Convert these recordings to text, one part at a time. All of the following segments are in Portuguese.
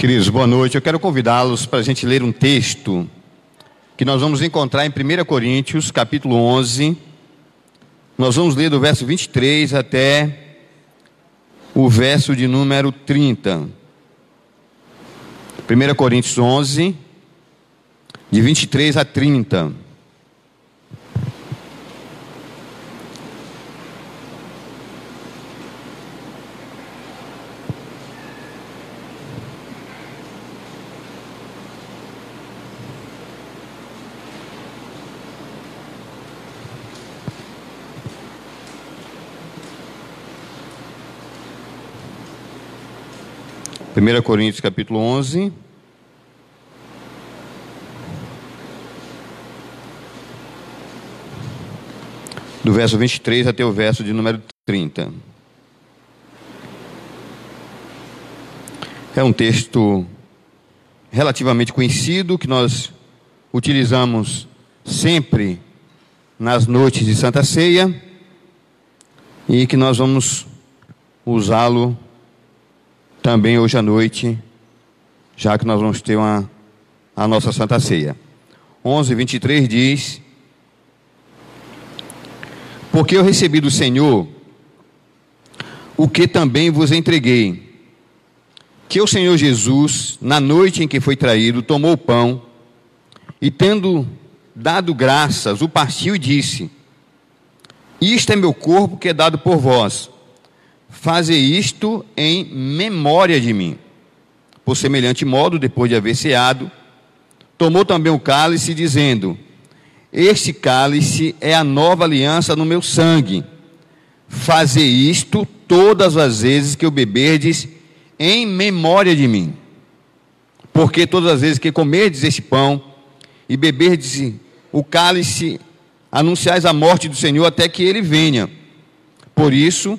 Queridos, boa noite. Eu quero convidá-los para a gente ler um texto que nós vamos encontrar em 1 Coríntios, capítulo 11. Nós vamos ler do verso 23 até o verso de número 30. 1 Coríntios 11, de 23 a 30. 1 Coríntios capítulo 11. Do verso 23 até o verso de número 30. É um texto relativamente conhecido que nós utilizamos sempre nas noites de Santa Ceia e que nós vamos usá-lo também hoje à noite, já que nós vamos ter uma, a nossa Santa Ceia. 11, 23 diz: Porque eu recebi do Senhor o que também vos entreguei, que o Senhor Jesus, na noite em que foi traído, tomou o pão e, tendo dado graças, o partiu e disse: Isto é meu corpo que é dado por vós Faze isto em memória de mim. Por semelhante modo, depois de haver ceado, tomou também o cálice, dizendo: Este cálice é a nova aliança no meu sangue. Faze isto todas as vezes que o beberdes em memória de mim. Porque todas as vezes que comerdes este pão e beberdes o cálice, anunciais a morte do Senhor até que ele venha. Por isso,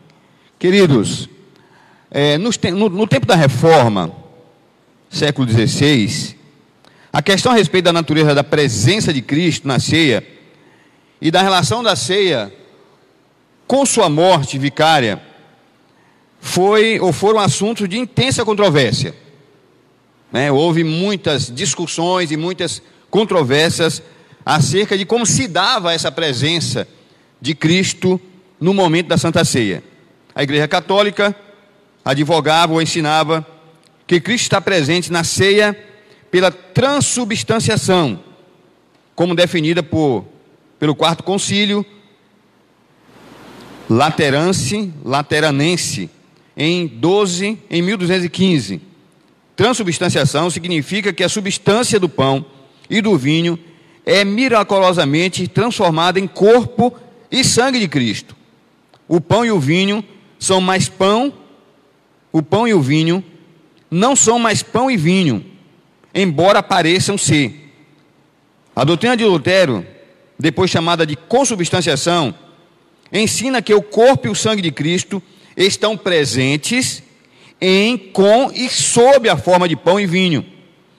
Queridos, é, no, no, tempo da reforma, século XVI, a questão a respeito da natureza da presença de Cristo na ceia e da relação da ceia com sua morte vicária foi ou foram assuntos de intensa controvérsia. Né? Houve muitas discussões e muitas controvérsias acerca de como se dava essa presença de Cristo no momento da Santa Ceia. A Igreja Católica advogava ou ensinava que Cristo está presente na ceia pela transubstanciação, como definida por, pelo quarto concílio Laterance, Lateranense, em 12, em 1215. Transubstanciação significa que a substância do pão e do vinho é miraculosamente transformada em corpo e sangue de Cristo. O pão e o vinho são mais pão, o pão e o vinho, não são mais pão e vinho, embora pareçam ser. A doutrina de Lutero, depois chamada de consubstanciação, ensina que o corpo e o sangue de Cristo estão presentes em, com e sob a forma de pão e vinho,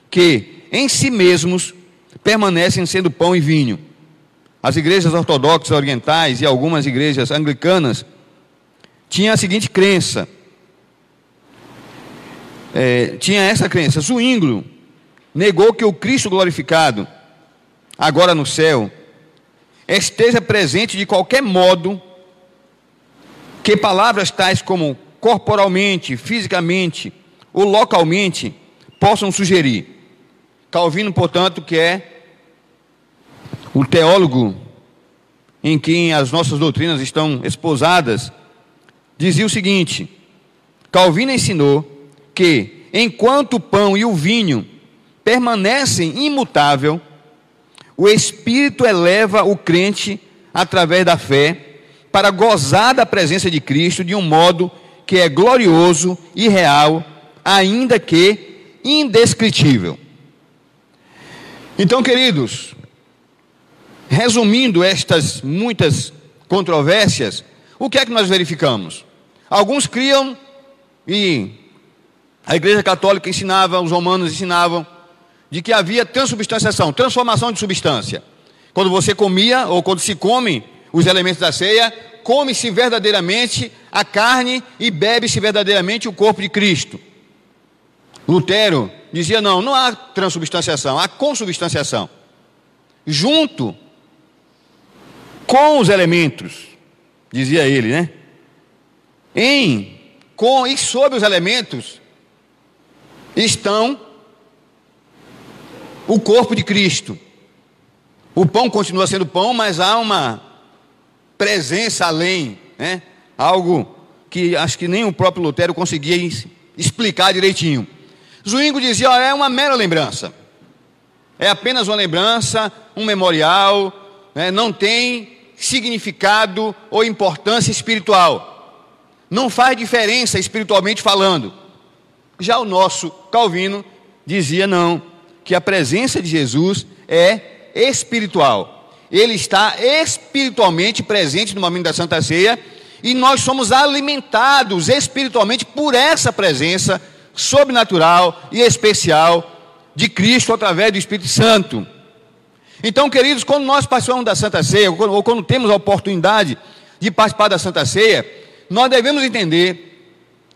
que em si mesmos permanecem sendo pão e vinho. As igrejas ortodoxas orientais e algumas igrejas anglicanas tinha a seguinte crença. É, tinha essa crença. Zwinglio negou que o Cristo glorificado, agora no céu, esteja presente de qualquer modo que palavras tais como corporalmente, fisicamente ou localmente possam sugerir. Calvino, portanto, que é o teólogo em quem as nossas doutrinas estão esposadas, dizia o seguinte: Calvino ensinou que enquanto o pão e o vinho permanecem imutável, o Espírito eleva o crente através da fé para gozar da presença de Cristo de um modo que é glorioso e real, ainda que indescritível. Então, queridos, resumindo estas muitas controvérsias, o que é que nós verificamos? Alguns criam e a Igreja Católica ensinava, os romanos ensinavam, de que havia transubstanciação, transformação de substância. Quando você comia, ou quando se come os elementos da ceia, come-se verdadeiramente a carne e bebe-se verdadeiramente o corpo de Cristo. Lutero dizia: não, não há transubstanciação, há consubstanciação. Junto com os elementos, dizia ele, né? Em, com e sob os elementos estão o corpo de Cristo. O pão continua sendo pão, mas há uma presença além, né? Algo que acho que nem o próprio Lutero conseguia explicar direitinho. Zwingo dizia: é uma mera lembrança. É apenas uma lembrança, um memorial, né? não tem significado ou importância espiritual. Não faz diferença espiritualmente falando. Já o nosso Calvino dizia não, que a presença de Jesus é espiritual. Ele está espiritualmente presente no momento da Santa Ceia e nós somos alimentados espiritualmente por essa presença sobrenatural e especial de Cristo através do Espírito Santo. Então, queridos, quando nós participamos da Santa Ceia, ou quando, temos a oportunidade de participar da Santa Ceia, nós devemos entender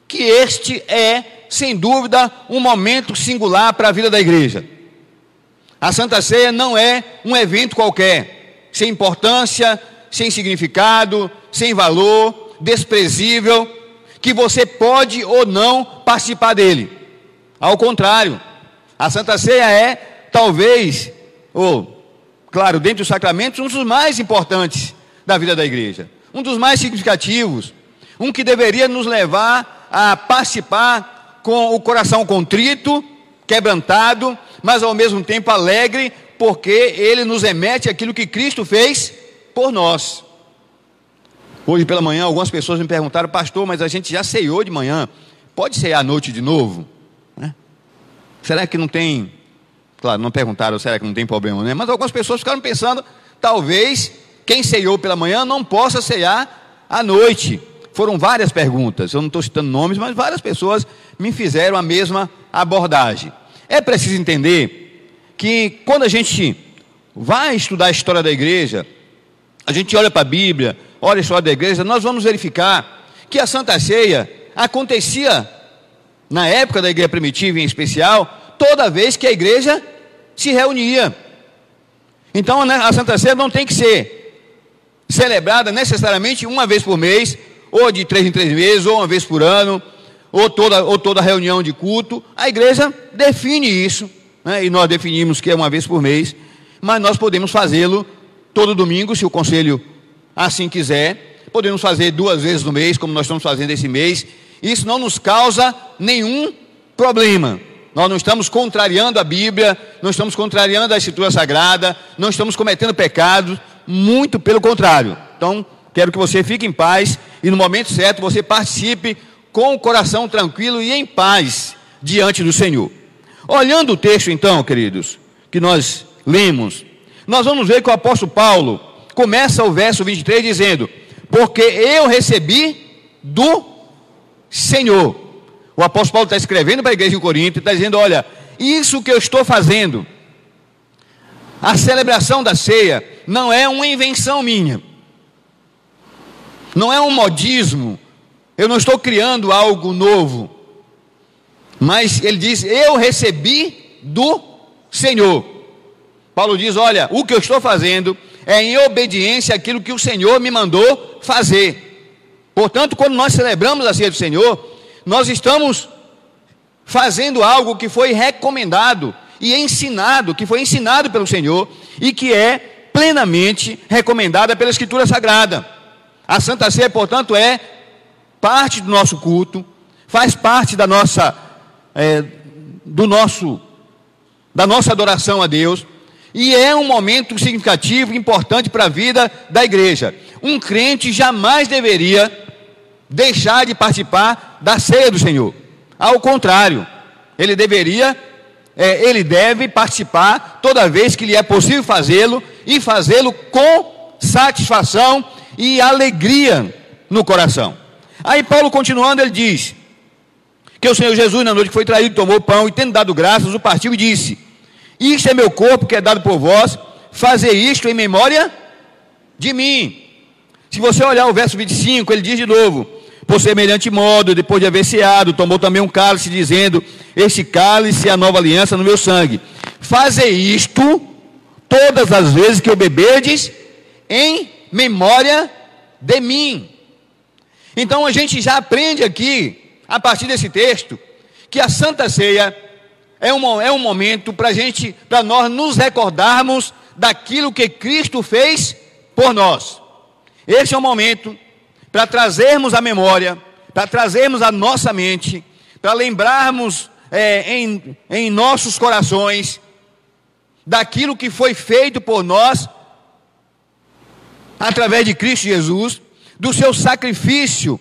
que este é, sem dúvida, um momento singular para a vida da igreja. A Santa Ceia não é um evento qualquer, sem importância, sem significado, sem valor, desprezível, que você pode ou não participar dele. Ao contrário, a Santa Ceia é, talvez, ou claro, dentre os sacramentos, um dos mais importantes da vida da igreja, um dos mais significativos, um que deveria nos levar a participar com o coração contrito, quebrantado, mas ao mesmo tempo alegre, porque ele nos remete aquilo que Cristo fez por nós. Hoje pela manhã, algumas pessoas me perguntaram, pastor, mas a gente já ceiou de manhã, pode cear à noite de novo? Né? Será que não tem Claro, não perguntaram, será que não tem problema, né? Mas algumas pessoas ficaram pensando, talvez quem ceiou pela manhã não possa ceiar à noite. Foram várias perguntas, eu não estou citando nomes, mas várias pessoas me fizeram a mesma abordagem. É preciso entender que quando a gente vai estudar a história da igreja, a gente olha para a Bíblia, olha a história da igreja, nós vamos verificar que a Santa Ceia acontecia na época da igreja primitiva em especial, toda vez que a igreja se reunia. Então né, a Santa Ceia não tem que ser celebrada necessariamente uma vez por mês, ou de três em três meses, ou uma vez por ano, ou toda, ou toda reunião de culto. A igreja define isso, né, e nós definimos que é uma vez por mês, mas nós podemos fazê-lo todo domingo, se o conselho assim quiser. Podemos fazer duas vezes no mês, como nós estamos fazendo esse mês. Isso não nos causa nenhum problema. Nós não estamos contrariando a Bíblia, não estamos contrariando a Escritura Sagrada, não estamos cometendo pecados, muito pelo contrário. Então, quero que você fique em paz e no momento certo você participe com o coração tranquilo e em paz diante do Senhor. Olhando o texto, então, queridos, que nós lemos, nós vamos ver que o apóstolo Paulo começa o verso 23 dizendo: Porque eu recebi do Senhor. O apóstolo Paulo está escrevendo para a igreja em Corinto e está dizendo: olha, isso que eu estou fazendo, a celebração da ceia, não é uma invenção minha, não é um modismo, eu não estou criando algo novo, mas ele diz: eu recebi do Senhor. Paulo diz: olha, o que eu estou fazendo é em obediência àquilo que o Senhor me mandou fazer. Portanto, quando nós celebramos a ceia do Senhor, nós estamos fazendo algo que foi recomendado e ensinado, que foi ensinado pelo Senhor e que é plenamente recomendada pela Escritura Sagrada. A Santa Ceia, portanto, é parte do nosso culto, faz parte da nossa, é, do nosso, da nossa adoração a Deus e é um momento significativo, importante para a vida da igreja. Um crente jamais deveria deixar de participar da ceia do Senhor. Ao contrário, ele deveria, é, ele deve participar toda vez que lhe é possível fazê-lo e fazê-lo com satisfação e alegria no coração. Aí Paulo continuando, ele diz que o Senhor Jesus, na noite que foi traído, tomou pão e, tendo dado graças, o partiu e disse: Isto é meu corpo que é dado por vós, fazer isto em memória de mim. Se você olhar o verso 25, ele diz de novo: Por semelhante modo, depois de haver ceado, tomou também um cálice, dizendo: Este cálice é a nova aliança no meu sangue. Fazer isto todas as vezes que o beberdes em memória de mim. Então a gente já aprende aqui, a partir desse texto, que a Santa Ceia é um, é um momento para gente, para nós nos recordarmos daquilo que Cristo fez por nós. Esse é o momento para trazermos a memória, para trazermos a nossa mente, para lembrarmos é, em, em nossos corações daquilo que foi feito por nós através de Cristo Jesus, do seu sacrifício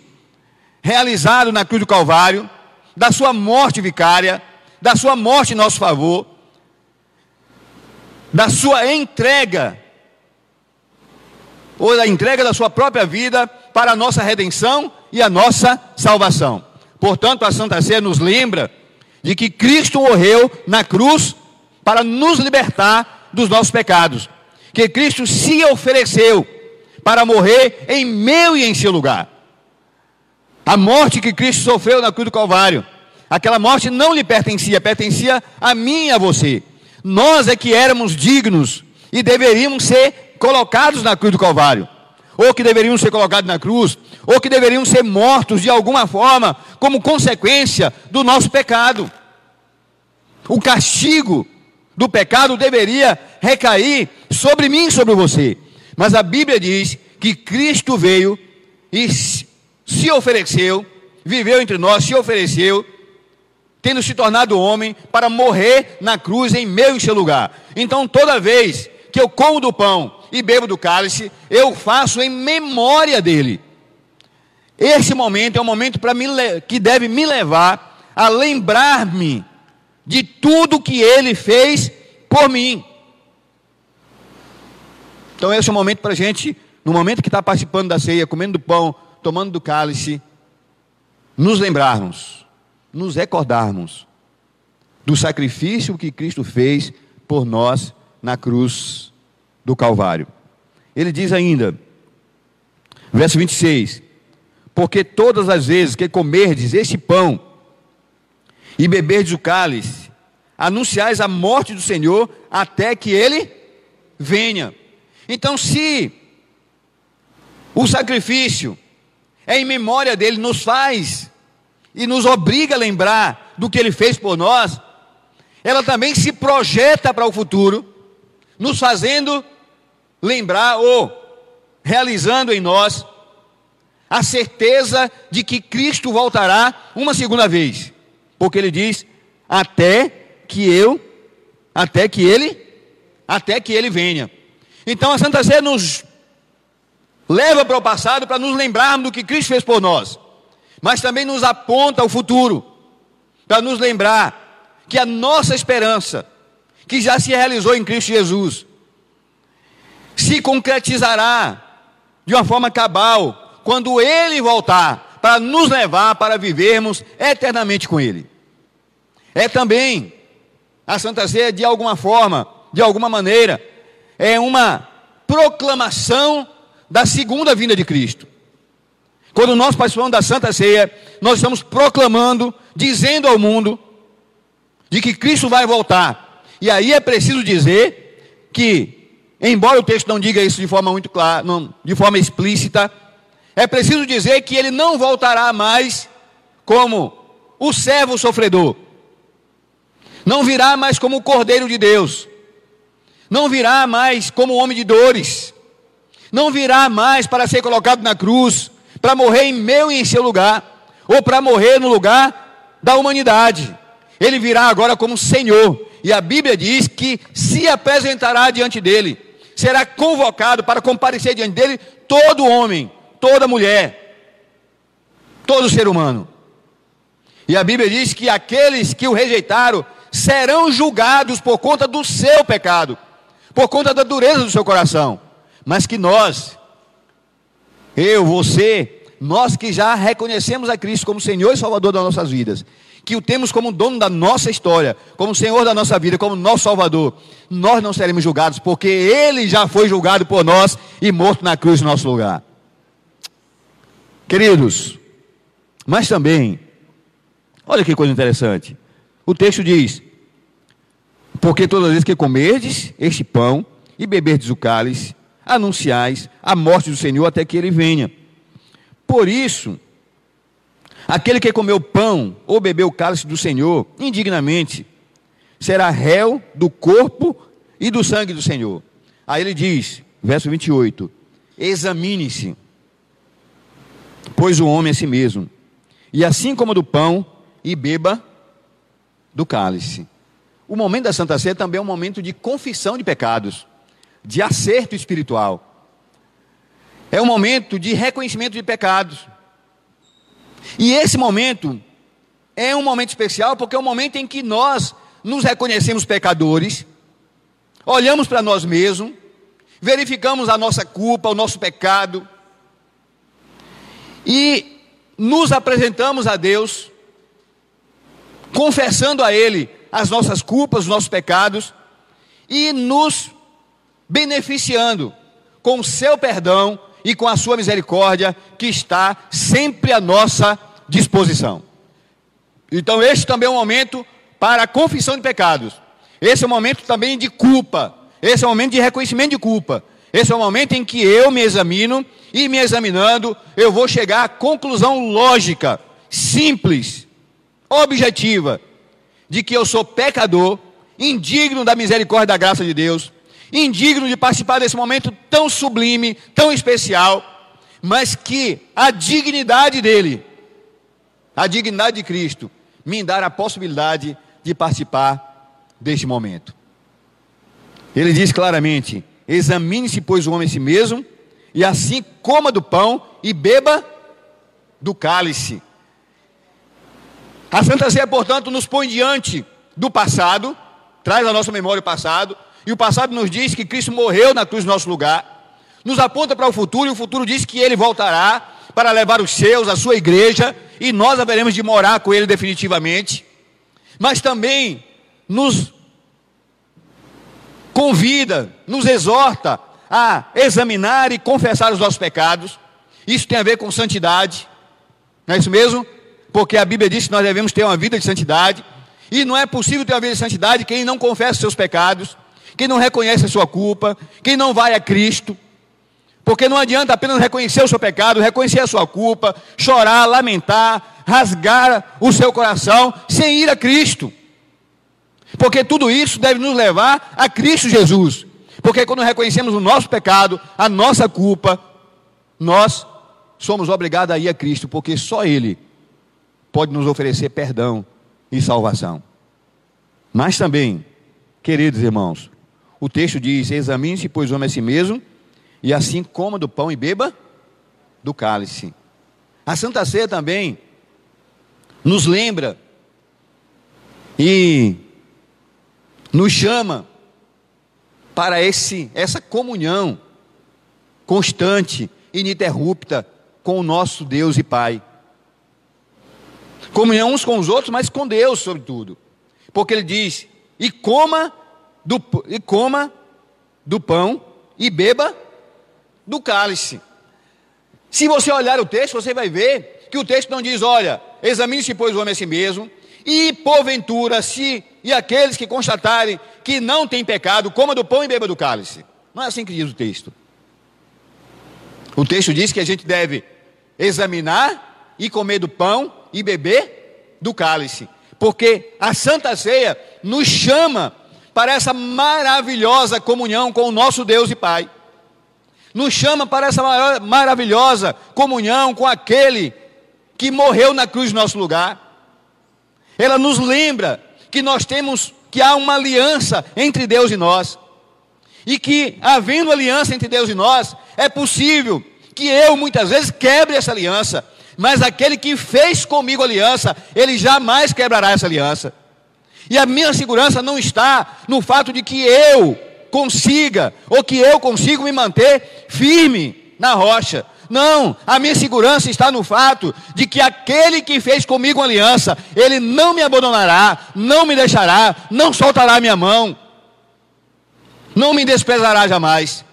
realizado na cruz do Calvário, da sua morte vicária, da sua morte em nosso favor, da sua entrega, ou da entrega da sua própria vida para a nossa redenção e a nossa salvação. Portanto, a Santa Ceia nos lembra de que Cristo morreu na cruz para nos libertar dos nossos pecados, que Cristo se ofereceu para morrer em meu e em seu lugar. A morte que Cristo sofreu na cruz do Calvário, aquela morte não lhe pertencia, pertencia a mim e a você. Nós é que éramos dignos e deveríamos ser colocados na cruz do Calvário, ou que deveriam ser colocados na cruz, ou que deveriam ser mortos de alguma forma, como consequência do nosso pecado. O castigo do pecado deveria recair sobre mim sobre você. Mas a Bíblia diz que Cristo veio e se ofereceu, viveu entre nós, se ofereceu, tendo se tornado homem, para morrer na cruz em meu e seu lugar. Então, toda vez que eu como do pão e bebo do cálice, eu faço em memória dele. Esse momento é um momento para que deve me levar a lembrar-me de tudo que ele fez por mim. Então, esse é o momento para a gente, no momento que está participando da ceia, comendo do pão, tomando do cálice, nos lembrarmos, nos recordarmos do sacrifício que Cristo fez por nós na cruz do Calvário. Ele diz ainda, verso 26: Porque todas as vezes que comerdes este pão e beberdes o cálice, anunciais a morte do Senhor até que ele venha. Então, se o sacrifício é em memória dele, nos faz e nos obriga a lembrar do que ele fez por nós, ela também se projeta para o futuro, nos fazendo lembrar ou realizando em nós a certeza de que Cristo voltará uma segunda vez, porque ele diz: até que eu, até que ele, até que ele venha. Então a Santa Ceia nos leva para o passado para nos lembrarmos do que Cristo fez por nós, mas também nos aponta ao futuro, para nos lembrar que a nossa esperança, que já se realizou em Cristo Jesus, se concretizará de uma forma cabal quando Ele voltar para nos levar para vivermos eternamente com Ele. É também a Santa Ceia, de alguma forma, de alguma maneira, é uma proclamação da segunda vinda de Cristo. Quando nós participamos da Santa Ceia, nós estamos proclamando, dizendo ao mundo, de que Cristo vai voltar. E aí é preciso dizer que, embora o texto não diga isso de forma muito clara, não, de forma explícita, é preciso dizer que ele não voltará mais como o servo sofredor. Não virá mais como o Cordeiro de Deus não virá mais como homem de dores, não virá mais para ser colocado na cruz, para morrer em meu e em seu lugar, ou para morrer no lugar da humanidade. Ele virá agora como Senhor, e a Bíblia diz que se apresentará diante dele, será convocado para comparecer diante dele todo homem, toda mulher, todo ser humano. E a Bíblia diz que aqueles que o rejeitaram serão julgados por conta do seu pecado, por conta da dureza do seu coração. Mas que nós, eu, você, nós que já reconhecemos a Cristo como Senhor e Salvador das nossas vidas, que o temos como dono da nossa história, como Senhor da nossa vida, como nosso Salvador, nós não seremos julgados, porque Ele já foi julgado por nós e morto na cruz no nosso lugar. Queridos, mas também, olha que coisa interessante. O texto diz: Porque todas as vezes que comerdes este pão e beberdes o cálice, anunciais a morte do Senhor até que ele venha. Por isso, aquele que comeu pão ou bebeu o cálice do Senhor indignamente, será réu do corpo e do sangue do Senhor. Aí ele diz, verso 28, examine-se, pois o homem é si mesmo, e assim como do pão, e beba do cálice. O momento da Santa Ceia também é um momento de confissão de pecados, de acerto espiritual. É um momento de reconhecimento de pecados. E esse momento é um momento especial porque é um momento em que nós nos reconhecemos pecadores, olhamos para nós mesmos, verificamos a nossa culpa, o nosso pecado, e nos apresentamos a Deus, confessando a Ele as nossas culpas, os nossos pecados, e nos beneficiando com o seu perdão e com a sua misericórdia que está sempre à nossa disposição. Então, este também é um momento para a confissão de pecados. Esse é um momento também de culpa. Esse é um momento de reconhecimento de culpa. Esse é o momento em que eu me examino e me examinando, eu vou chegar à conclusão lógica, simples, objetiva, de que eu sou pecador, indigno da misericórdia e da graça de Deus, indigno de participar desse momento tão sublime, tão especial, mas que a dignidade dele, a dignidade de Cristo, me dar a possibilidade de participar deste momento. Ele diz claramente: examine-se, pois, o homem a si mesmo, e assim coma do pão e beba do cálice. A Santa Ceia, portanto, nos põe diante do passado, traz à nossa memória o passado, e o passado nos diz que Cristo morreu na cruz no nosso lugar. Nos aponta para o futuro, e o futuro diz que ele voltará para levar os seus, a sua igreja, e nós haveremos de morar com ele definitivamente. Mas também nos convida, nos exorta a examinar e confessar os nossos pecados. Isso tem a ver com santidade, não é isso mesmo? Porque a Bíblia diz que nós devemos ter uma vida de santidade, e não é possível ter uma vida de santidade quem não confessa seus pecados quem não reconhece a sua culpa, quem não vai a Cristo. Porque não adianta apenas reconhecer o seu pecado, reconhecer a sua culpa, chorar, lamentar, rasgar o seu coração, sem ir a Cristo. Porque tudo isso deve nos levar a Cristo Jesus. Porque quando reconhecemos o nosso pecado, a nossa culpa, nós somos obrigados a ir a Cristo, porque só Ele pode nos oferecer perdão e salvação. Mas também, queridos irmãos, o texto diz: Examine-se, pois, o homem a si mesmo, e assim coma do pão e beba do cálice. A Santa Ceia também nos lembra e nos chama para esse, essa comunhão constante, ininterrupta com o nosso Deus e Pai. Comunhão uns com os outros, mas com Deus, sobretudo. Porque ele diz: e coma do, e coma do pão e beba do cálice. Se você olhar o texto, você vai ver que o texto não diz: olha, examine-se, pois, o homem a si mesmo, e porventura, se e aqueles que constatarem que não tem pecado, coma do pão e beba do cálice. Não é assim que diz o texto. O texto diz que a gente deve examinar e comer do pão e beber do cálice, porque a Santa Ceia nos chama para essa maravilhosa comunhão com o nosso Deus e Pai. Nos chama para essa maravilhosa comunhão com aquele que morreu na cruz no nosso lugar. Ela nos lembra que nós temos que há uma aliança entre Deus e nós. E que, havendo aliança entre Deus e nós, é possível que eu muitas vezes quebre essa aliança, mas aquele que fez comigo aliança, ele jamais quebrará essa aliança. E a minha segurança não está no fato de que eu consiga, ou que eu consigo me manter firme na rocha. Não, a minha segurança está no fato de que aquele que fez comigo aliança, ele não me abandonará, não me deixará, não soltará minha mão, não me desprezará jamais.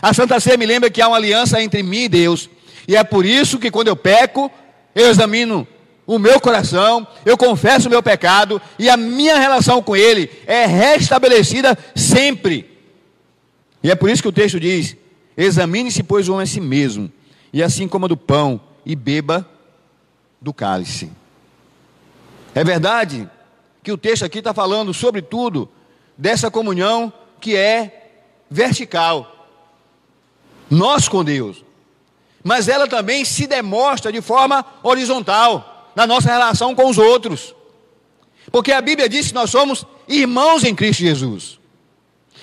A Santa Ceia me lembra que há uma aliança entre mim e Deus, e é por isso que quando eu peco, eu examino o meu coração, eu confesso o meu pecado, e a minha relação com Ele é restabelecida sempre. E é por isso que o texto diz: Examine-se, pois, o homem a si mesmo, e assim coma do pão e beba do cálice. É verdade que o texto aqui está falando, sobretudo, dessa comunhão que é vertical. Nós com Deus. Mas ela também se demonstra de forma horizontal, na nossa relação com os outros. Porque a Bíblia diz que nós somos irmãos em Cristo Jesus.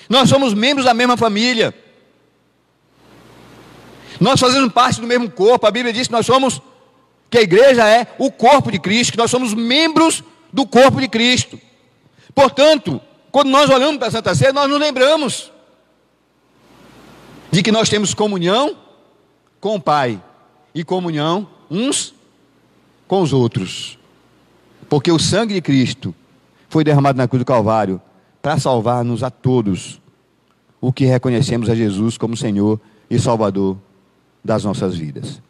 Nós somos membros da mesma família. Nós fazemos parte do mesmo corpo. A Bíblia diz que nós somos, que a igreja é o corpo de Cristo, que nós somos membros do corpo de Cristo. Portanto, quando nós olhamos para a Santa Ceia, nós nos lembramos de que nós temos comunhão com o Pai e comunhão uns com os outros. Porque o sangue de Cristo foi derramado na cruz do Calvário para salvar-nos a todos, o que reconhecemos a Jesus como Senhor e Salvador das nossas vidas.